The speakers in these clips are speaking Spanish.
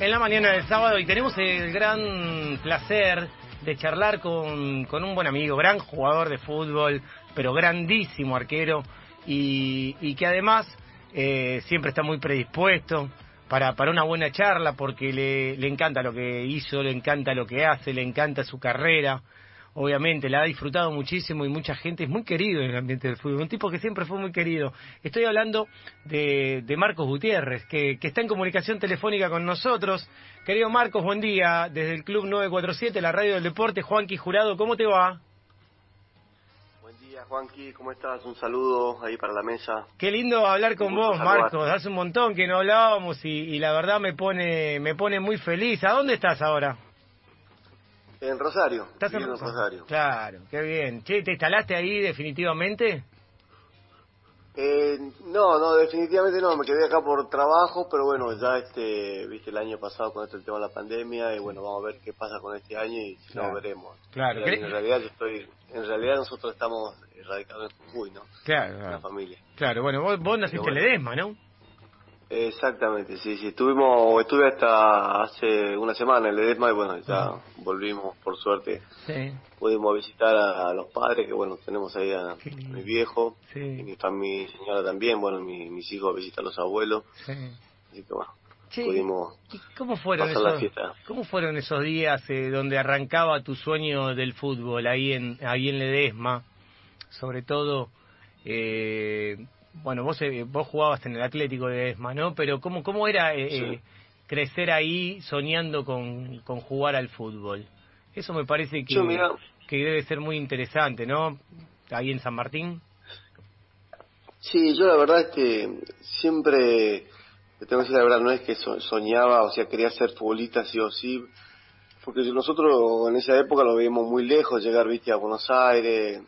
en la mañana del sábado y tenemos el gran placer de charlar con, con un buen amigo, gran jugador de fútbol, pero grandísimo arquero y, y que además eh, siempre está muy predispuesto para, para una buena charla porque le, le encanta lo que hizo, le encanta lo que hace, le encanta su carrera obviamente, la ha disfrutado muchísimo y mucha gente es muy querido en el ambiente del fútbol, un tipo que siempre fue muy querido. Estoy hablando de, de Marcos Gutiérrez, que, que, está en comunicación telefónica con nosotros. Querido Marcos, buen día, desde el Club 947, la Radio del Deporte, Juanqui Jurado, ¿cómo te va? Buen día, Juanqui, ¿cómo estás? Un saludo ahí para la mesa. Qué lindo hablar con vos, Marcos. Hace un montón que no hablábamos y, y la verdad me pone, me pone muy feliz. ¿A dónde estás ahora? En Rosario. ¿Estás en Rosario? Claro, qué bien. Che, ¿te instalaste ahí definitivamente? Eh, no, no, definitivamente no. Me quedé acá por trabajo, pero bueno, ya este, viste, el año pasado con este tema de la pandemia y bueno, vamos a ver qué pasa con este año y si no veremos. Claro. En realidad yo estoy, en realidad nosotros estamos radicados en Jujuy, ¿no? Claro. En la familia. Claro, bueno, vos, vos naciste en Ledesma, ¿no? Exactamente, sí, sí. Estuvimos, estuve hasta hace una semana en Ledesma y bueno, ya volvimos, por suerte. Sí. Pudimos visitar a, a, los padres, que bueno, tenemos ahí a, Sí. mi viejo, Sí. y mi, mi señora también, bueno, mi- mis hijos visitan a los abuelos, Sí. así que bueno, pudimos ¿y ¿Cómo fueron pasar la esos, fiesta. cómo fueron esos días eh, donde arrancaba tu sueño del fútbol ahí en ahí en Ledesma? Sobre todo, eh, bueno, vos eh, vos jugabas en el Atlético de Ledesma, ¿no? Pero cómo cómo era eh, Sí. eh, crecer ahí soñando con, con jugar al fútbol. Eso me parece que Yo, mira, que debe ser muy interesante, ¿no? Ahí en San Martín. Sí, yo la verdad es que siempre, te tengo que decir la verdad, no es que so- soñaba, o sea, quería ser futbolista sí o sí, porque nosotros en esa época lo veíamos muy lejos, llegar, viste, a Buenos Aires.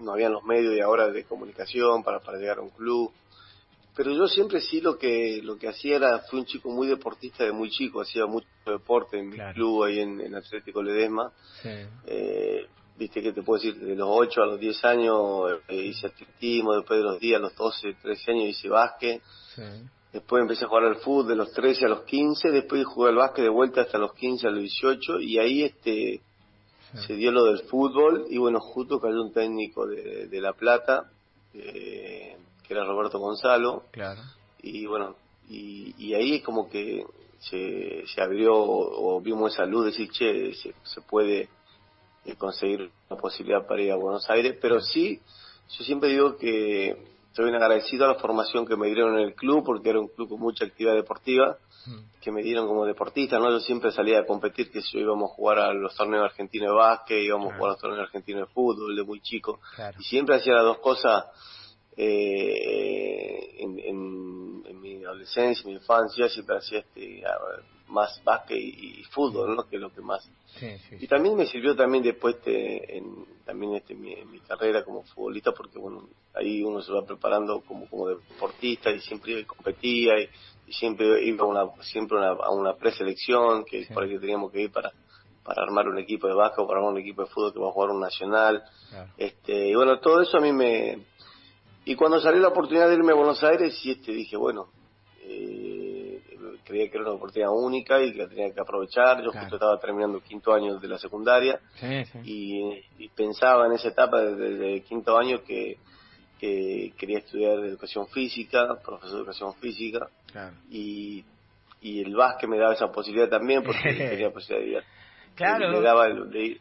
No habían los medios de ahora de comunicación para, para llegar a un club. Pero yo siempre sí lo que lo que hacía era, fui un chico muy deportista de muy chico, hacía mucho deporte en mi club ahí en, en Atlético Ledesma. Sí. Eh, Viste que te puedo decir, de los 8 a los 10 años eh, hice atletismo, después de los 10 a los 12, 13 años hice básquet, Sí. después empecé a jugar al fútbol de los 13 a los 15, después jugué al básquet de vuelta hasta los 15 a los 18 y ahí este. Se dio lo del fútbol y bueno, justo cayó un técnico de, de La Plata, eh, que era Roberto Gonzalo, Claro. y bueno, y, y ahí como que se, se abrió o, o vimos esa luz de decir, che, se, se puede eh, conseguir una posibilidad para ir a Buenos Aires, pero sí, yo siempre digo que estoy bien agradecido a la formación que me dieron en el club, porque era un club con mucha actividad deportiva, Mm. que me dieron como deportista, ¿no? Yo siempre salía a competir, que yo íbamos a jugar a los torneos argentinos de básquet, íbamos a jugar a los torneos argentinos de fútbol, de muy chico, Claro. y siempre hacía las dos cosas eh, en, en, en mi adolescencia, mi infancia, siempre hacía este, más básquet y, y fútbol, ¿no? Que es lo que más. Sí, sí. Y también me sirvió también después este, en, también este, mi, mi carrera como futbolista, porque bueno, ahí uno se va preparando como, como deportista y siempre y competía y, y siempre iba a una, siempre una, a una preselección que por ahí que teníamos que ir para para armar un equipo de básquet o para armar un equipo de fútbol que va a jugar un nacional Claro. este y bueno todo eso a mí me y cuando salió la oportunidad de irme a Buenos Aires sí este dije bueno creía que era una oportunidad única y que la tenía que aprovechar yo Claro. justo estaba terminando el quinto año de la secundaria Sí, sí. y, y pensaba en esa etapa desde, el quinto año que, que quería estudiar educación física profesor de educación física Claro. y y el básquet me daba esa posibilidad también porque tenía posibilidad de ir Claro. le daba el, de-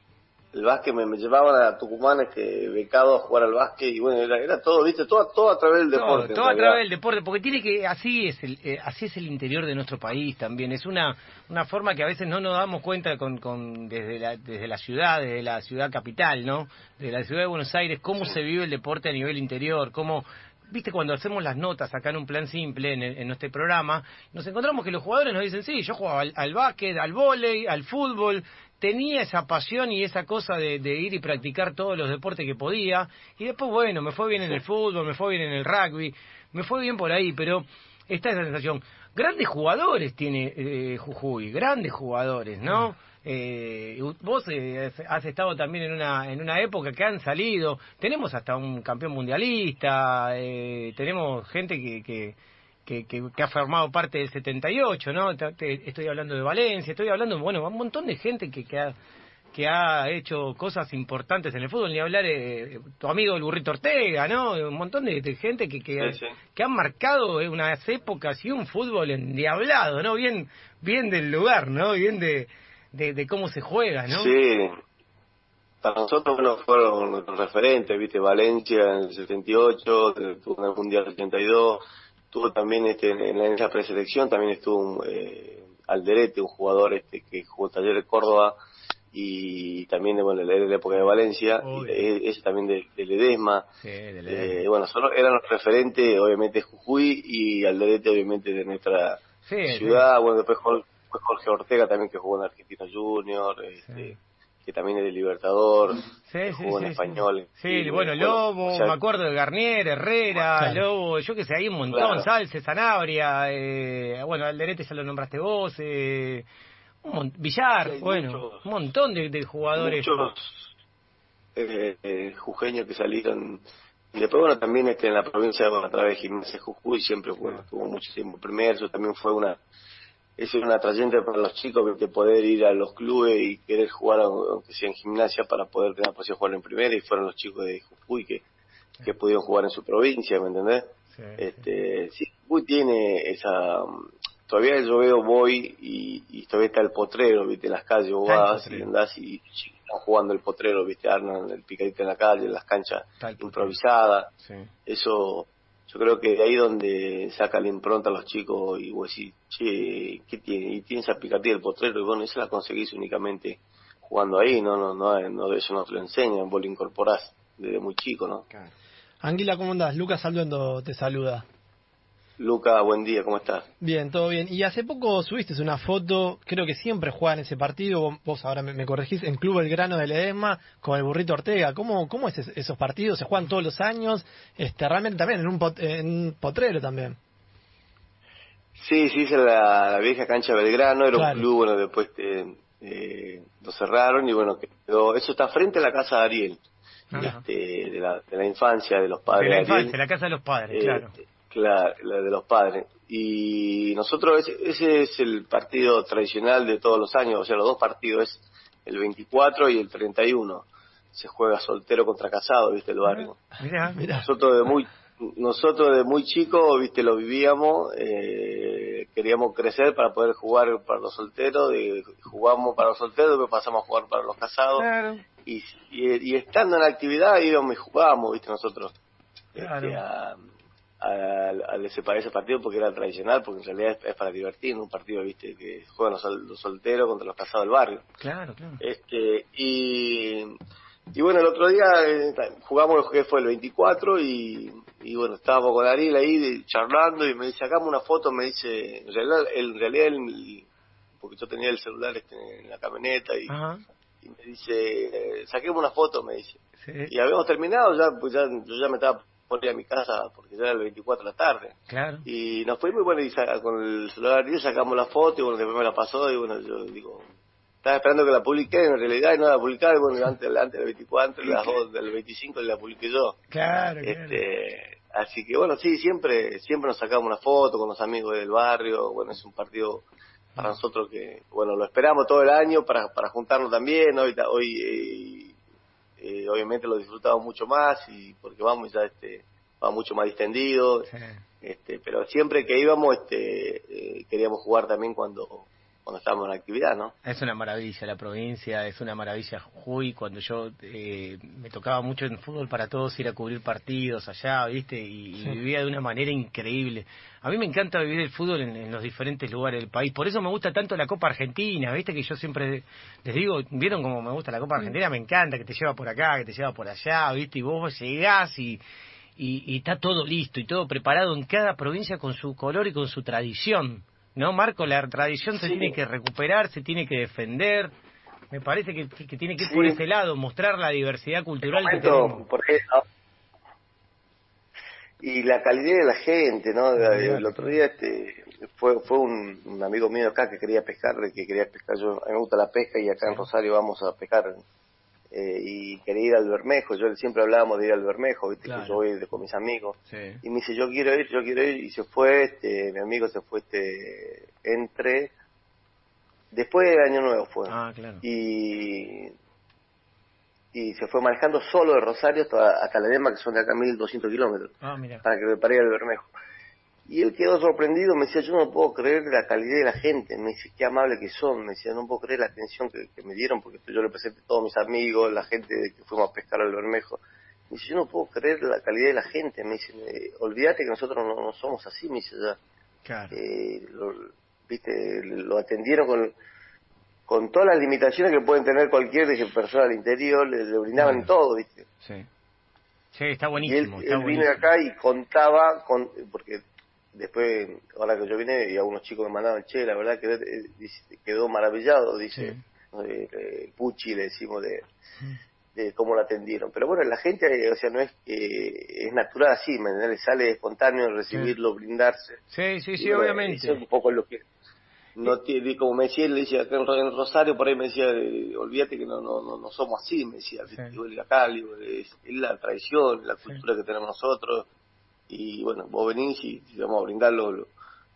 el básquet me, me llevaban a Tucumán este becado a jugar al básquet y bueno era, era todo viste todo todo a través del Todo, deporte en todo a través del deporte, porque tiene que así es el eh, así es el interior de nuestro país también. Es una una forma que a veces no nos damos cuenta con, con desde la desde la ciudad, desde la ciudad capital, ¿no? De la ciudad de Buenos Aires, cómo se vive el deporte a nivel interior, cómo Viste, cuando hacemos las notas acá en un plan simple, en, el- en este programa, nos encontramos que los jugadores nos dicen, sí, yo jugaba al, al básquet, al vóley, al fútbol, tenía esa pasión y esa cosa de, de ir y practicar todos los deportes que podía, y después, bueno, me fue bien en el fútbol, me fue bien en el rugby, me fue bien por ahí, pero está esa sensación. Grandes jugadores tiene eh, Jujuy, grandes jugadores, ¿no? Eh, vos eh, has estado también en una en una época que han salido, tenemos hasta un campeón mundialista, eh, tenemos gente que, que, que, que, ha formado parte del 78, ¿no? Estoy hablando de Valencia, estoy hablando, bueno, un montón de gente que, que ha que ha hecho cosas importantes en el fútbol, ni hablar eh, tu amigo el burrito Ortega, ¿no? Un montón de, gente que, que, que, han marcado unas épocas y un fútbol endiablado, ¿no? Bien, bien del lugar, ¿no? Bien de, de, cómo se juega, ¿no? Sí. Para nosotros bueno, fueron nuestros referentes, viste, Valencia en el 78, tuvo en el Mundial 82, tuvo también este, en, la, esa preselección, también estuvo eh, Alderete, un jugador este que jugó Taller de Córdoba, y también bueno, de la época de Valencia, ese también de, de Ledesma. Eh, bueno, solo eran los referentes, obviamente Jujuy y Alderete, obviamente de nuestra ciudad. Bueno, después Jorge Ortega también que jugó en Argentina Junior, este, que también es de Libertador, jugó en español. Sí, bueno, Lobo, me acuerdo de Garnier, Herrera, Lobo, yo que sé, hay un montón, Salce, Sanabria, eh, bueno, Alderete ya lo nombraste vos, eh, Villar, bueno, un montón de, jugadores. Muchos eh, eh, jujeños que salieron. Y después, bueno, también este, en la provincia, bueno, a través de Gimnasia Jujuy, siempre bueno, estuvo muchísimo primero. Eso también fue una. Eso es una atrayente para los chicos de poder ir a los clubes y querer jugar, aunque sea en gimnasia, para poder tener la posibilidad de jugar en primera. Y fueron los chicos de Jujuy que, que pudieron jugar en su provincia, ¿me entendés? este, sí, Jujuy tiene esa todavía yo veo, voy y, y todavía está el potrero, viste, en las calles, vos vas y andás y, están jugando el potrero, viste, arman el picadito en la calle, en las canchas improvisadas. Eso, yo creo que de ahí donde saca la impronta a los chicos y vos decís, che, ¿qué tiene? Y tiene esa picadita del potrero y bueno, eso la conseguís únicamente jugando ahí, no, no, no, no eso no te lo enseñan, vos lo incorporás desde muy chico, ¿no? Claro. Anguila, ¿cómo andás? Lucas Alduendo te saluda. Luca, buen día, ¿cómo estás? Bien, todo bien. Y hace poco subiste una foto, creo que siempre juegan ese partido, vos ahora me, corregís, en Club El Grano de Ledesma con el Burrito Ortega. ¿Cómo, cómo es esos partidos? ¿Se juegan todos los años? Este, realmente también, en un, en potrero también. Sí, sí, es la, vieja cancha Belgrano, era un club, bueno, después eh, lo cerraron y bueno, quedó, eso está frente a la casa de Ariel, este, de, la, de la infancia, de los padres. De la infancia, la casa de los padres, eh, claro la, la de los padres. Y nosotros, ese, es el partido tradicional de todos los años, o sea, los dos partidos es el 24 y el 31. Se juega soltero contra casado, viste, el barrio. Nosotros de muy nosotros de muy chicos, viste, lo vivíamos, eh, queríamos crecer para poder jugar para los solteros, de, jugamos para los solteros, después pasamos a jugar para los casados. Y, y, estando en la actividad íbamos y jugábamos, viste, nosotros. Este, al, ese, ese partido porque era tradicional, porque en realidad es, para divertir, un partido, viste, que juegan los, solteros contra los casados del barrio. Claro, claro. Este, y, y bueno, el otro día eh, jugamos, que fue el 24, y, y bueno, estábamos con Ariel ahí charlando, y me dice, sacamos una foto, me dice, en realidad, en realidad él, porque yo tenía el celular este, en la camioneta, y, y me dice, eh, saquemos una foto, me dice. Y habíamos terminado ya, pues ya, yo ya me estaba ir a mi casa porque ya era el 24 de la tarde. Claro. Y nos fuimos bueno, y con el celular y sacamos la foto y bueno, después me la pasó y bueno, yo digo, estaba esperando que la publique, en realidad y no la publicaba, y bueno, antes, antes del 24, antes del 25 la publiqué yo. Claro, este, Así que bueno, sí, siempre siempre nos sacamos una foto con los amigos del barrio, bueno, es un partido para nosotros que, bueno, lo esperamos todo el año para, para juntarnos también, hoy, hoy eh, obviamente lo disfrutamos mucho más y porque vamos ya este va mucho más distendido. Este pero siempre que íbamos este eh, queríamos jugar también cuando cuando estábamos en actividad, ¿no? Es una maravilla la provincia, es una maravilla Jujuy, cuando yo eh, me tocaba mucho en fútbol para todos ir a cubrir partidos allá, ¿viste? Y, vivía de una manera increíble. A mí me encanta vivir el fútbol en, los diferentes lugares del país, por eso me gusta tanto la Copa Argentina, ¿viste? Que yo siempre les digo, ¿vieron cómo me gusta la Copa Argentina? Me encanta, que te lleva por acá, que te lleva por allá, ¿viste? Y vos llegás y... Y, y, está todo listo y todo preparado en cada provincia con su color y con su tradición. ¿No, Marco? La tradición se tiene que recuperar, se tiene que defender. Me parece que, tiene que ir por ese lado, mostrar la diversidad cultural que tenemos. Y la calidad de la gente, ¿no? El otro día este, fue fue un, amigo mío acá que quería pescar, que quería pescar. Yo, a mí me gusta la pesca y acá en Rosario vamos a pescar eh, y quería ir al Bermejo. Yo siempre hablábamos de ir al Bermejo, ¿viste? que yo voy con mis amigos. Y me dice, yo quiero ir, yo quiero ir. Y se fue, este, mi amigo se fue este, entre. Después del Año Nuevo fue. Ah, claro. Y, y se fue manejando solo de Rosario hasta, hasta la Dema, que son de acá 1200 kilómetros. Ah, mira. Para que me pare al Bermejo. Y él quedó sorprendido, me decía, yo no puedo creer la calidad de la gente, me dice, qué amable que son, me decía, no puedo creer la atención que, me dieron, porque yo le presenté a todos mis amigos, la gente que fuimos a pescar al Bermejo. Me dice, yo no puedo creer la calidad de la gente, me dice, olvídate que nosotros no, somos así, me dice, ya. Claro. Eh, lo, viste, lo atendieron con, con todas las limitaciones que pueden tener cualquier persona al interior, le, brindaban todo, viste. Sí. Sí, está buenísimo. Y él, vino acá y contaba, con, porque después, ahora que yo vine, y algunos chicos me mandaban, che, la verdad que eh, quedó maravillado, dice el Puchi, le decimos de, de cómo lo atendieron. Pero bueno, la gente, eh, o sea, no es que es natural así, ¿me Le sale espontáneo recibirlo, brindarse. Sí, sí, sí, obviamente. Eso es un poco lo que no tiene, como me decía, él decía acá en Rosario, por ahí me decía, eh, olvídate que no, no, no, somos así, me decía, sí. acá, es, es, la tradición, la cultura que tenemos nosotros, y bueno, vos venís y vamos a brindar lo,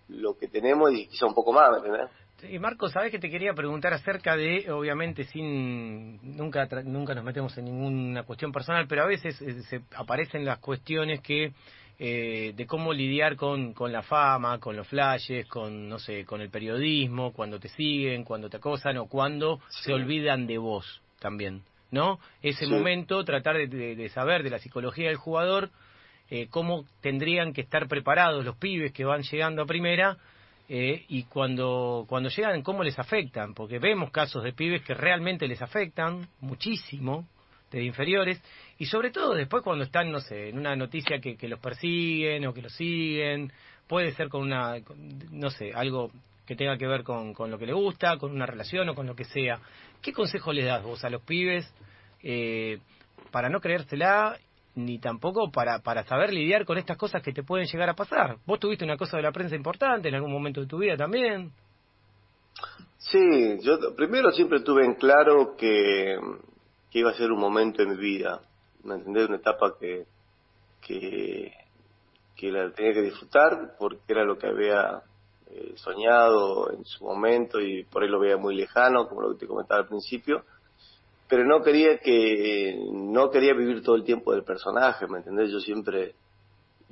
lo, que tenemos y quizá un poco más, ¿me entendés? Y Marco, sabes que te quería preguntar acerca de, obviamente, sin nunca nunca nos metemos en ninguna cuestión personal, pero a veces eh, se aparecen las cuestiones que eh, de cómo lidiar con, con la fama, con los flashes, con no sé, con el periodismo, cuando te siguen, cuando te acosan o cuando se olvidan de vos también, ¿no? Ese momento, tratar de saber de la psicología del jugador eh, cómo tendrían que estar preparados los pibes que van llegando a primera eh, y cuando, cuando llegan, cómo les afectan, porque vemos casos de pibes que realmente les afectan muchísimo, de inferiores, y sobre todo después cuando están, no sé, en una noticia que, que los persiguen o que los siguen, puede ser con una, no sé, algo que tenga que ver con, con lo que le gusta, con una relación o con lo que sea. ¿Qué consejo les das vos a los pibes eh, para no creérsela ni tampoco para, para saber lidiar con estas cosas que te pueden llegar a pasar. Vos tuviste una cosa de la prensa importante en algún momento de tu vida también. Sí, yo primero siempre tuve en claro que, que iba a ser un momento en mi vida, ¿me entendés? Una etapa que, que, la tenía que disfrutar porque era lo que había eh, soñado en su momento y por ahí lo veía muy lejano, como lo que te comentaba al principio pero no quería que no quería vivir todo el tiempo del personaje me entendés yo siempre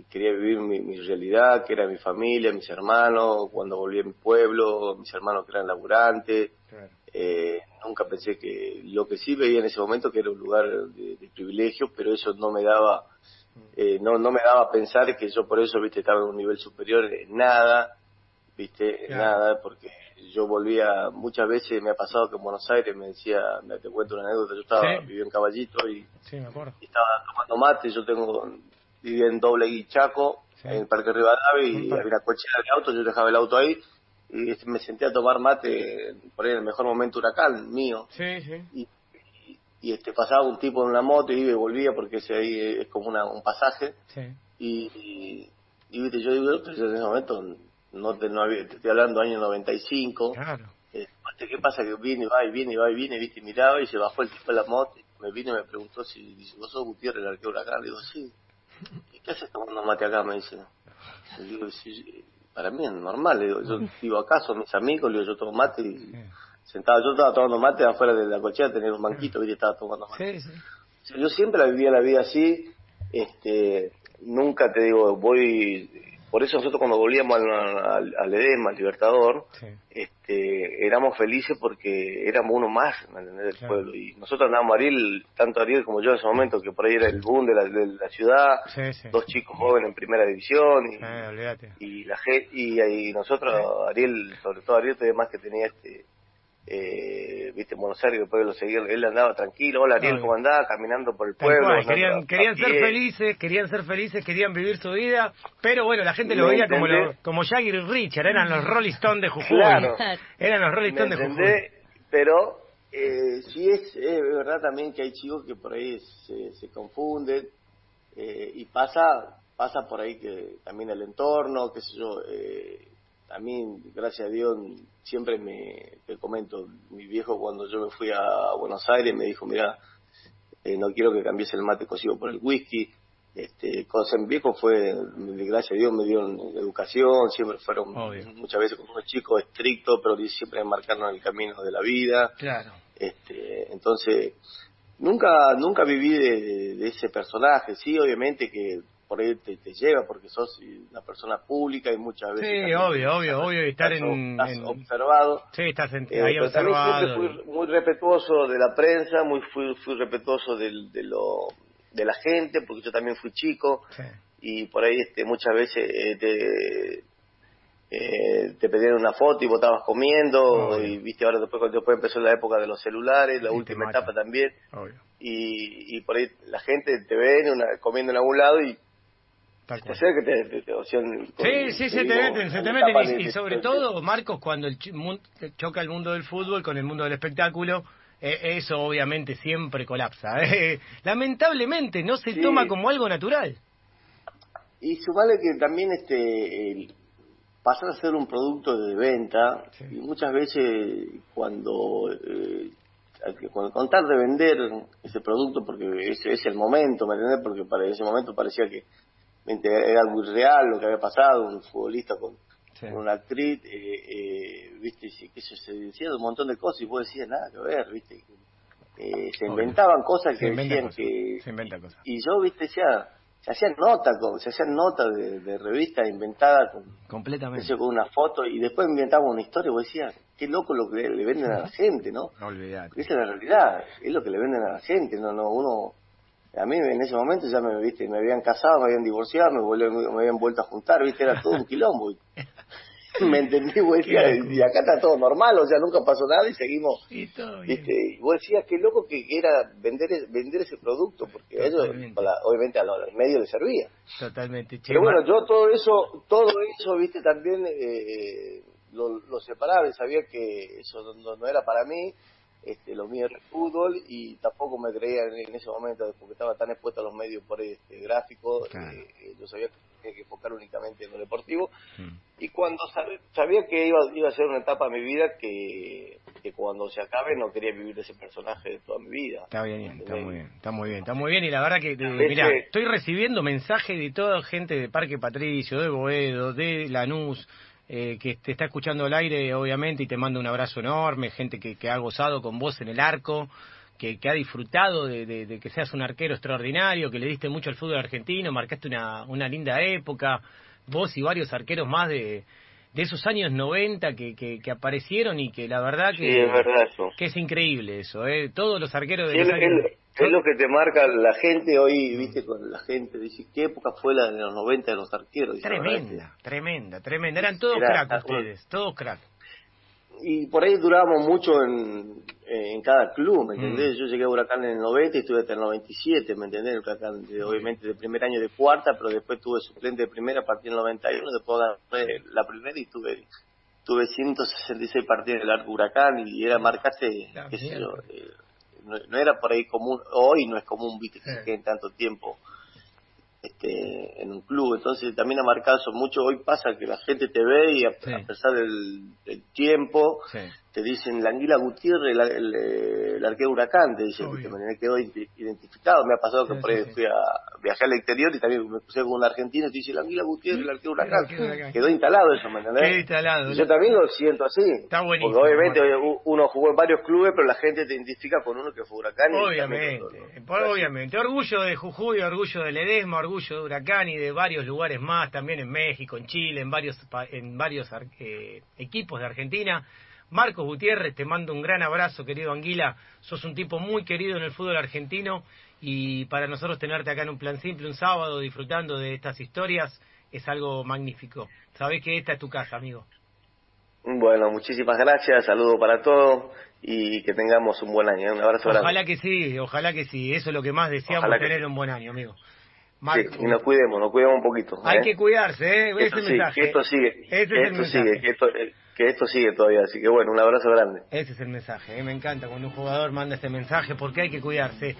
quería vivir mi, realidad que era mi familia mis hermanos cuando volví a mi pueblo mis hermanos que eran laburantes. Eh, nunca pensé que lo que sí veía en ese momento que era un lugar de, privilegio pero eso no me daba mm. eh, no no me daba a pensar que yo por eso viste estaba en un nivel superior en nada viste nada porque yo volvía, muchas veces me ha pasado que en Buenos Aires me decía, me te cuento una anécdota, yo estaba, vivía en Caballito y, estaba tomando mate, yo tengo, vivía en Doble Guichaco, en el Parque Rivadavia y había una cochera de auto, yo dejaba el auto ahí y este, me senté a tomar mate por ahí en el mejor momento huracán mío. Y, y, este pasaba un tipo en una moto y iba y volvía porque ese ahí es como una, un pasaje. Y, y, viste, yo digo, en ese momento no te, no había, te estoy hablando año 95. Claro. Eh, ¿Qué pasa? Que viene y va y viene y va y viene, viste, miraba y se bajó el tipo de la moto. me vino y me preguntó si dice, vos sos Gutiérrez, el arquero acá. Le digo, sí. ¿Y qué haces tomando mate acá? Me dice. Le digo, sí, para mí es normal. Le digo, yo vivo acá, son mis amigos, le digo, yo tomo mate y sentado, yo estaba tomando mate afuera de la cochera, tenía un banquito, y estaba tomando mate. Sí, sí. yo siempre la vivía la vida así, este, nunca te digo, voy por eso nosotros cuando volvíamos al, al, Edema, al Libertador, este, éramos felices porque éramos uno más del pueblo. Y nosotros andábamos Ariel, tanto Ariel como yo en ese momento, que por ahí era el boom de la, de la ciudad, dos chicos jóvenes en primera división. Y, y la y, y nosotros, Ariel, sobre todo Ariel, además que tenía este eh, viste, en Buenos Aires, después lo seguía, él andaba tranquilo, hola Ariel, ¿cómo andaba? Caminando por el pueblo. querían querían ser felices, querían ser felices, querían vivir su vida, pero bueno, la gente lo veía como, lo, como Jagger y Richard, eran los Rolling Stones de Jujuy. Claro. Eran los Rolling Stones de Jujuy. Pero eh, sí es, es, verdad también que hay chicos que por ahí se, se confunden eh, y pasa pasa por ahí que también el entorno, qué sé yo, eh, a mí, gracias a Dios, siempre me, te comento, mi viejo cuando yo me fui a Buenos Aires me dijo, mira, eh, no quiero que cambies el mate cocido por el whisky. Este, con Viejo fue, gracias a Dios, me dieron educación, siempre fueron muchas veces como unos chicos estrictos, pero siempre marcaron el camino de la vida. Claro. Este, entonces, nunca nunca viví de, ese personaje, sí, obviamente que por ahí te, lleva porque sos una persona pública y muchas veces... Sí, obvio, obvio, obvio, estar en, observado. Sí, estás en, eh, ahí observado. Fui muy respetuoso de la prensa, muy fui, fui respetuoso de, de, lo, de la gente, porque yo también fui chico y por ahí este, muchas veces eh, te eh, te pedían una foto y vos estabas comiendo, y viste ahora después, después empezó la época de los celulares, la última etapa también, y, y por ahí la gente te ve una, comiendo en algún lado y Tal que te, sí, sí, se te meten, se te meten. Y, sobre todo, Marcos, cuando el choca el mundo del fútbol con el mundo del espectáculo, eh, eso obviamente siempre colapsa. Eh. Lamentablemente no se toma como algo natural. Y sumale que también este pasar a ser un producto de venta y muchas veces cuando eh, cuando contar de vender ese producto porque ese es el momento me entiendes porque para ese momento parecía que era muy real lo que había pasado un futbolista con, una actriz eh, eh, viste que eso se decía de un montón de cosas y vos decías nada que ver viste eh, se inventaban cosas que decían que se inventa cosas. y yo viste decía se hacían notas, se hacían notas de, de revista inventada con, completamente con una foto y después inventaban una historia y vos decías, qué loco lo que le venden a la gente, ¿no? No olvidate. Esa es la realidad, es lo que le venden a la gente, no, no, uno, a mí en ese momento ya me, viste, me habían casado, me habían divorciado, me, me habían vuelto a juntar, viste, era todo un quilombo. me entendí, vos decías, y acá está todo normal, o sea, nunca pasó nada y seguimos, y ¿viste? Y vos decías, qué loco que era vender vender ese producto, porque a ellos, obviamente a los medios les servía. Totalmente. Pero bueno, yo todo eso, todo eso, viste, también eh, lo, lo separaba y sabía que eso no era para mí, este, lo mío era el fútbol y tampoco me creía en, ese momento porque estaba tan expuesto a los medios por este gráfico eh, eh, yo sabía que tenía que enfocar únicamente en lo deportivo. Mm. y cuando sabía que iba, iba a ser una etapa de mi vida que, que cuando se acabe no quería vivir ese personaje de toda mi vida. Está bien está muy bien está muy bien está muy bien y la verdad que mira estoy recibiendo mensajes de toda gente de Parque Patricio de Boedo de Lanús eh, que te está escuchando al aire, obviamente, y te manda un abrazo enorme, gente que, que ha gozado con vos en el arco, que, que ha disfrutado de, que seas un arquero extraordinario, que le diste mucho al fútbol argentino, marcaste una, una linda época, vos y varios arqueros más de, de esos años 90 que, que, aparecieron y que la verdad que, es, verdad que es increíble eso, ¿eh? todos los arqueros de es lo que te marca la gente hoy, viste, con la gente. Dice, ¿qué época fue la de los 90 de los arqueros? tremenda, tremenda, tremenda. Eran todos crack ustedes, todos crack. Y por ahí durábamos mucho en, en cada club, ¿me entendés? Mm. Yo llegué a Huracán en el 90 y estuve hasta el 97, ¿me entendés? Huracán, obviamente, de primer año de cuarta, pero después tuve suplente de primera a partir del 91, después gané la primera y tuve tuve 166 partidos en el Huracán y era marcarse, qué sé yo, eh, no, era por ahí común, hoy no es común, viste, que se queden tanto tiempo este, en un club, entonces también ha marcado eso mucho, hoy pasa que la gente te ve y a, pesar del, del tiempo, te dicen la Anguila Gutiérrez, el, el, arquero huracán, te dicen, que me quedó identificado. Me ha pasado que por ahí fui a viajar al exterior y también me puse con un argentino y te dice la Anguila Gutiérrez, el arquero huracán. Quedó instalado eso, ¿me entendés? Quedó instalado. Yo también lo siento así. Está buenísimo. Porque obviamente uno jugó en varios clubes, pero la gente te identifica con uno que fue huracán. Obviamente, obviamente. Orgullo de Jujuy, orgullo de Ledesma, orgullo de Huracán y de varios lugares más, también en México, en Chile, en varios, en varios eh, equipos de Argentina Marcos Gutiérrez, te mando un gran abrazo, querido Anguila. Sos un tipo muy querido en el fútbol argentino y para nosotros tenerte acá en un plan simple un sábado disfrutando de estas historias es algo magnífico. Sabés que esta es tu casa, amigo. Bueno, muchísimas gracias, saludo para todos y que tengamos un buen año. Un abrazo Ojalá que sí, ojalá que sí. Eso es lo que más deseamos, tener un buen año, amigo. Sí, y nos cuidemos, nos cuidemos un poquito. Hay ¿eh? que cuidarse, ¿eh? Esto, Ese mensaje. esto sigue. esto sigue, que esto, que esto sigue todavía. Así que bueno, un abrazo grande. Ese es el mensaje. ¿eh? Me encanta cuando un jugador manda este mensaje porque hay que cuidarse.